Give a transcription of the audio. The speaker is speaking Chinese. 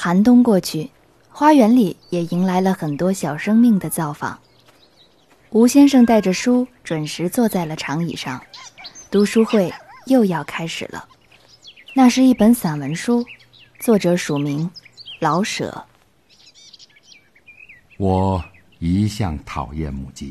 寒冬过去花园里也迎来了很多小生命的造访。吴先生带着书准时坐在了长椅上读书会又要开始了。那是一本散文书作者署名老舍。我一向讨厌母鸡。